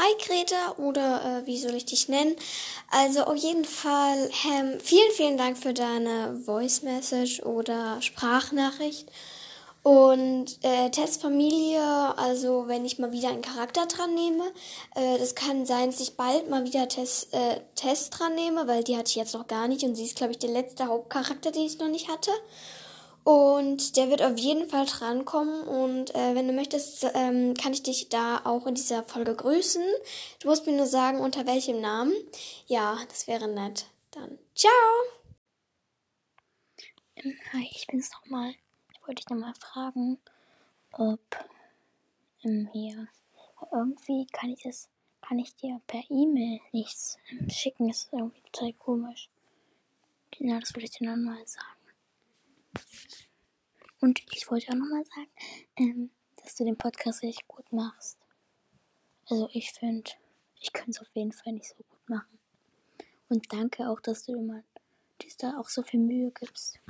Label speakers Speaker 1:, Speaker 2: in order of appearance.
Speaker 1: Hi Greta oder äh, wie soll ich dich nennen? Also auf jeden Fall ähm, vielen, vielen Dank für deine Voice Message oder Sprachnachricht. Und äh, Testfamilie, also wenn ich mal wieder einen Charakter dran nehme, äh, das kann sein, dass ich bald mal wieder Test, äh, Test dran nehme, weil die hatte ich jetzt noch gar nicht und sie ist, glaube ich, der letzte Hauptcharakter, den ich noch nicht hatte. Und der wird auf jeden Fall drankommen. Und äh, wenn du möchtest, ähm, kann ich dich da auch in dieser Folge grüßen. Du musst mir nur sagen, unter welchem Namen. Ja, das wäre nett. Dann ciao!
Speaker 2: Ähm, hi, ich bin's nochmal. Ich wollte dich nochmal fragen, ob ähm, hier irgendwie kann ich das, kann ich dir per E-Mail nichts ähm, schicken. Das ist irgendwie total komisch. Genau, das wollte ich dir nochmal sagen. Und ich wollte auch nochmal sagen, ähm, dass du den Podcast richtig gut machst. Also ich finde, ich könnte es auf jeden Fall nicht so gut machen. Und danke auch, dass du immer dir da auch so viel Mühe gibst.